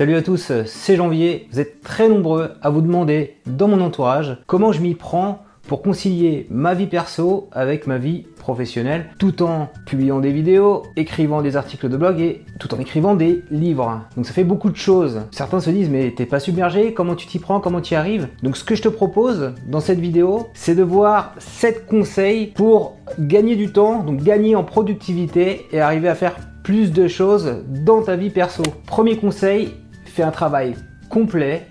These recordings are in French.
Salut à tous, c'est Janvier. Vous êtes très nombreux à vous demander dans mon entourage comment je m'y prends pour concilier ma vie perso avec ma vie professionnelle tout en publiant des vidéos, écrivant des articles de blog et tout en écrivant des livres. Donc ça fait beaucoup de choses. Certains se disent mais t'es pas submergé, comment tu t'y prends, comment tu y arrives? Donc ce que je te propose dans cette vidéo, c'est de voir 7 conseils pour gagner du temps, donc gagner en productivité et arriver à faire plus de choses dans ta vie perso. Premier conseil, fais un travail complet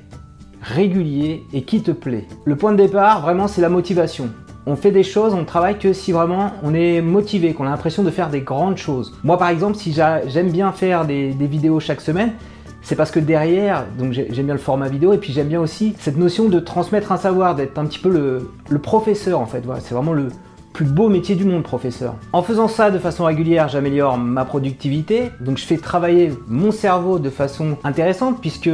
régulier et qui te plaît. Le point de départ, vraiment, c'est la motivation. On fait des choses, on travaille que si vraiment on est motivé, qu'on a l'impression de faire des grandes choses. Moi, par exemple, si j'aime bien faire des, vidéos chaque semaine, c'est parce que derrière, donc j'aime bien le format vidéo et puis j'aime bien aussi cette notion de transmettre un savoir, d'être un petit peu le, professeur en fait. C'est vraiment le plus beau métier du monde, professeur. En faisant ça de façon régulière, j'améliore ma productivité. Donc je fais travailler mon cerveau de façon intéressante puisque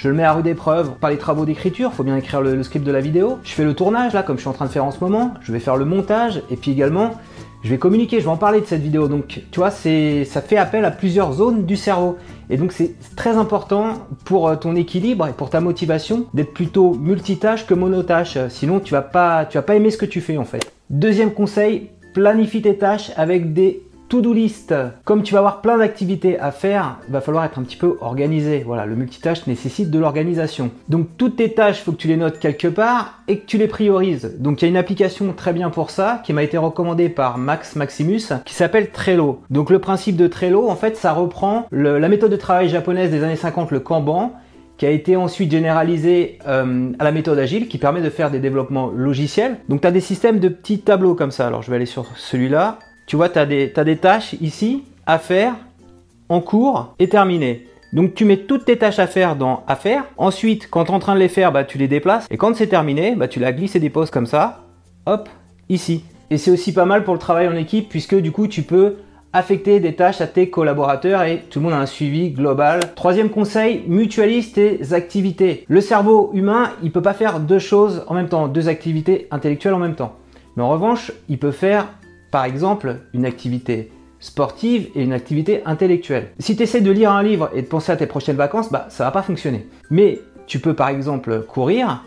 je le mets à rude épreuve par les travaux d'écriture, faut bien écrire le, script de la vidéo. Je fais le tournage là, comme je suis en train de faire en ce moment. Je vais faire le montage et puis également, je vais communiquer, je vais en parler de cette vidéo. Donc, tu vois, ça fait appel à plusieurs zones du cerveau. Et donc, c'est très important pour euh, ton équilibre et pour ta motivation d'être plutôt multitâche que monotâche. Sinon, tu vas tu vas pas aimer ce que tu fais en fait. Deuxième conseil, planifie tes tâches avec des to-do list. Comme tu vas avoir plein d'activités à faire, il va falloir être un petit peu organisé. Voilà, le multitâche nécessite de l'organisation. Donc toutes tes tâches, faut que tu les notes quelque part et que tu les priorises. Donc il y a une application très bien pour ça qui m'a été recommandée par Max Maximus qui s'appelle Trello. Donc le principe de Trello, en fait, ça reprend la méthode de travail japonaise des années 50, le Kanban, qui a été ensuite généralisé euh, à la méthode agile qui permet de faire des développements logiciels. Donc tu as des systèmes de petits tableaux comme ça. Alors je vais aller sur celui-là. Tu vois, tu as, des tâches ici à faire, en cours et terminées. Donc tu mets toutes tes tâches à faire dans à faire. Ensuite, quand tu es en train de les faire, bah, tu les déplaces. Et quand c'est terminé, bah, tu la glisses et déposes comme ça. Hop, ici. Et c'est aussi pas mal pour le travail en équipe puisque du coup tu peux affecter des tâches à tes collaborateurs et tout le monde a un suivi global. Troisième conseil, mutualise tes activités. Le cerveau humain, il peut pas faire deux choses en même temps, deux activités intellectuelles en même temps. Mais en revanche, il peut faire par exemple, une activité sportive et une activité intellectuelle. Si tu essaies de lire un livre et de penser à tes prochaines vacances, bah, ça va pas fonctionner. Mais tu peux par exemple courir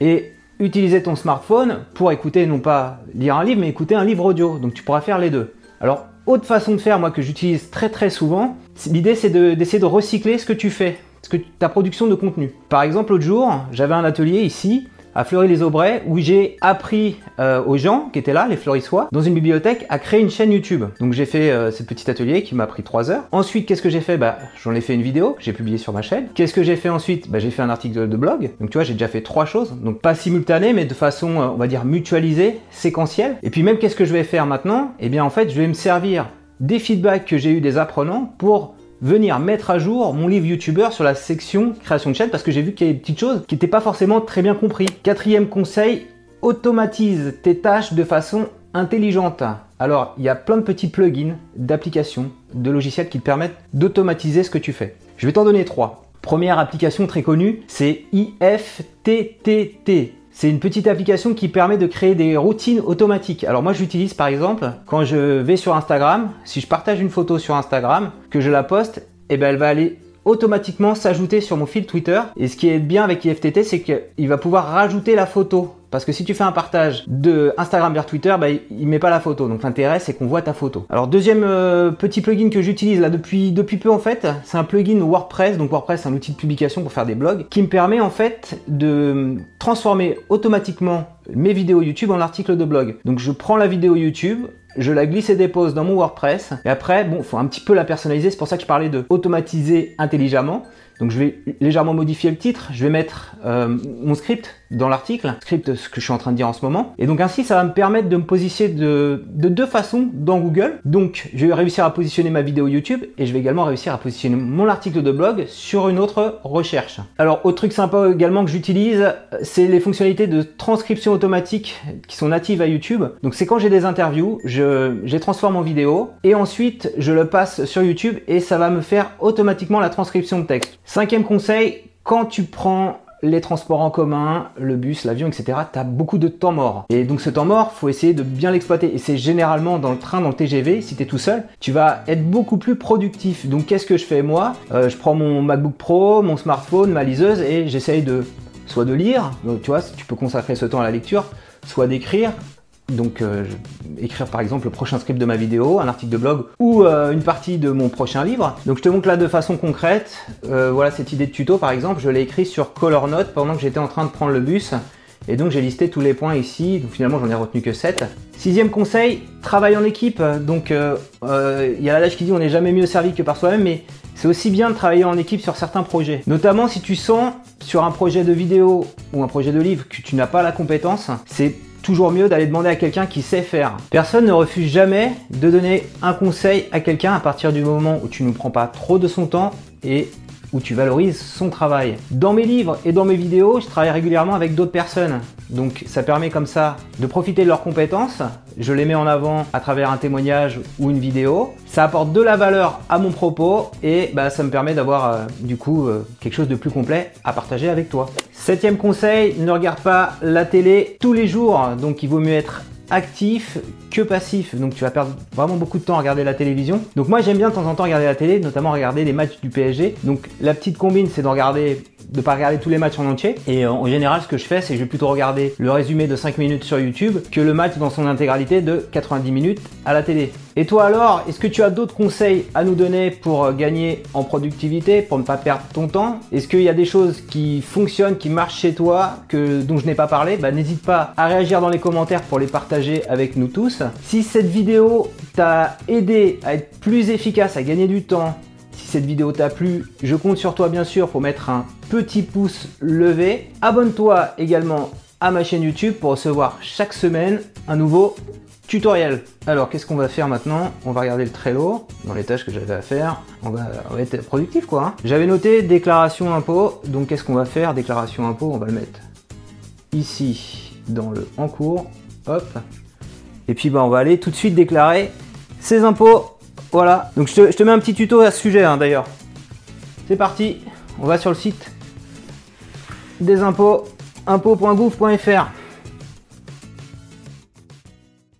et utiliser ton smartphone pour écouter, non pas lire un livre, mais écouter un livre audio. Donc tu pourras faire les deux. Alors, autre façon de faire, moi, que j'utilise très très souvent, l'idée c'est d'essayer de, recycler ce que tu fais, ce ta production de contenu. Par exemple, l'autre jour, j'avais un atelier ici à Fleury-les-Aubrais où j'ai appris euh, aux gens qui étaient là, les fleurissois, dans une bibliothèque, à créer une chaîne YouTube. Donc j'ai fait euh, ce petit atelier qui m'a pris 3 heures. Ensuite, qu'est-ce que j'ai fait? Bah, j'en ai fait une vidéo j'ai publiée sur ma chaîne. Qu'est-ce que j'ai fait ensuite? Bah, j'ai fait un article de, blog. Donc tu vois, j'ai déjà fait trois choses. Donc pas simultanées, mais de façon, euh, on va dire, mutualisée, séquentielle. Et puis même, qu'est-ce que je vais faire maintenant? Eh bien, en fait, je vais me servir des feedbacks que j'ai eu des apprenants pour venir mettre à jour mon livre YouTuber sur la section création de chaîne parce que j'ai vu qu'il y a des petites choses qui n'étaient pas forcément très bien compris. Quatrième conseil, automatise tes tâches de façon intelligente. Alors, il y a plein de petits plugins, d'applications, de logiciels qui te permettent d'automatiser ce que tu fais. Je vais t'en donner trois. Première application très connue, c'est IFTTT. C'est une petite application qui permet de créer des routines automatiques. Alors moi j'utilise par exemple quand je vais sur Instagram, si je partage une photo sur Instagram, que je la poste, et eh ben elle va aller automatiquement s'ajouter sur mon fil Twitter. Et ce qui est bien avec IFTT, c'est qu'il va pouvoir rajouter la photo parce que si tu fais un partage de Instagram vers Twitter, bah, il met pas la photo. Donc l'intérêt c'est qu'on voit ta photo. Alors deuxième euh, petit plugin que j'utilise là depuis, depuis peu en fait, c'est un plugin WordPress. Donc WordPress c'est un outil de publication pour faire des blogs qui me permet en fait de transformer automatiquement mes vidéos YouTube en articles de blog. Donc je prends la vidéo YouTube, je la glisse et dépose dans mon WordPress. Et après, bon, faut un petit peu la personnaliser. C'est pour ça que je parlais de automatiser intelligemment. Donc je vais légèrement modifier le titre, je vais mettre euh, mon script dans l'article, script ce que je suis en train de dire en ce moment. Et donc ainsi ça va me permettre de me positionner de, de, deux façons dans Google. Donc je vais réussir à positionner ma vidéo YouTube et je vais également réussir à positionner mon article de blog sur une autre recherche. Alors autre truc sympa également que j'utilise, c'est les fonctionnalités de transcription automatique qui sont natives à YouTube. Donc c'est quand j'ai des interviews, je, je les transforme en vidéo et ensuite je le passe sur YouTube et ça va me faire automatiquement la transcription de texte. Cinquième conseil, quand tu prends les transports en commun, le bus, l'avion, etc., tu as beaucoup de temps mort. Et donc ce temps mort, faut essayer de bien l'exploiter. Et c'est généralement dans le train, dans le TGV, si tu es tout seul, tu vas être beaucoup plus productif. Donc qu'est-ce que je fais moi? Euh, Je prends mon MacBook Pro, mon smartphone, ma liseuse, et j'essaye de soit de lire, donc tu vois, tu peux consacrer ce temps à la lecture, soit d'écrire, donc euh, écrire par exemple le prochain script de ma vidéo, un article de blog ou euh, une partie de mon prochain livre. Donc je te montre là de façon concrète, euh, voilà cette idée de tuto par exemple, je l'ai écrit sur Color Note pendant que j'étais en train de prendre le bus. Et donc j'ai listé tous les points ici, donc finalement j'en ai retenu que 7. Sixième conseil, travail en équipe. Donc il y a l'adage qui dit on n'est jamais mieux servi que par soi-même, mais c'est aussi bien de travailler en équipe sur certains projets. Notamment si tu sens sur un projet de vidéo ou un projet de livre que tu n'as pas la compétence, c'est toujours mieux d'aller demander à quelqu'un qui sait faire. Personne ne refuse jamais de donner un conseil à quelqu'un à partir du moment où tu ne prends pas trop de son temps et tu valorises son travail. Dans mes livres et dans mes vidéos, je travaille régulièrement avec d'autres personnes. Donc ça permet comme ça de profiter de leurs compétences. Je les mets en avant à travers un témoignage ou une vidéo. Ça apporte de la valeur à mon propos et bah, ça me permet d'avoir euh, du coup euh, quelque chose de plus complet à partager avec toi. Septième conseil, ne regarde pas la télé tous les jours. Donc il vaut mieux être actif que passif. Donc tu vas perdre vraiment beaucoup de temps à regarder la télévision. Donc moi j'aime bien de temps en temps regarder la télé, notamment regarder les matchs du PSG. Donc la petite combine c'est de regarder de pas regarder tous les matchs en entier. Et euh, en général, ce que je fais, c'est que je vais plutôt regarder le résumé de 5 minutes sur YouTube que le match dans son intégralité de 90 minutes à la télé. Et toi alors, est-ce que tu as d'autres conseils à nous donner pour euh, gagner en productivité, pour ne pas perdre ton temps? Est-ce qu'il y a des choses qui fonctionnent, qui marchent chez toi, que, dont je n'ai pas parlé? Bah, N'hésite pas à réagir dans les commentaires pour les partager avec nous tous. Si cette vidéo t'a aidé à être plus efficace, à gagner du temps, si cette vidéo t'a plu, je compte sur toi bien sûr pour mettre un petit pouce levé. Abonne-toi également à ma chaîne YouTube pour recevoir chaque semaine un nouveau tutoriel. Alors qu'est-ce qu'on va faire maintenant? On va regarder le Trello dans les tâches que j'avais à faire. On va, être productif quoi. Hein. j'avais noté déclaration impôt. Donc qu'est-ce qu'on va faire? Déclaration impôt, on va le mettre ici dans le en cours. Hop. Et puis bah, on va aller tout de suite déclarer ses impôts voilà, donc je te, mets un petit tuto à ce sujet hein, d'ailleurs. C'est parti, on va sur le site des impôts, impôts.gouv.fr.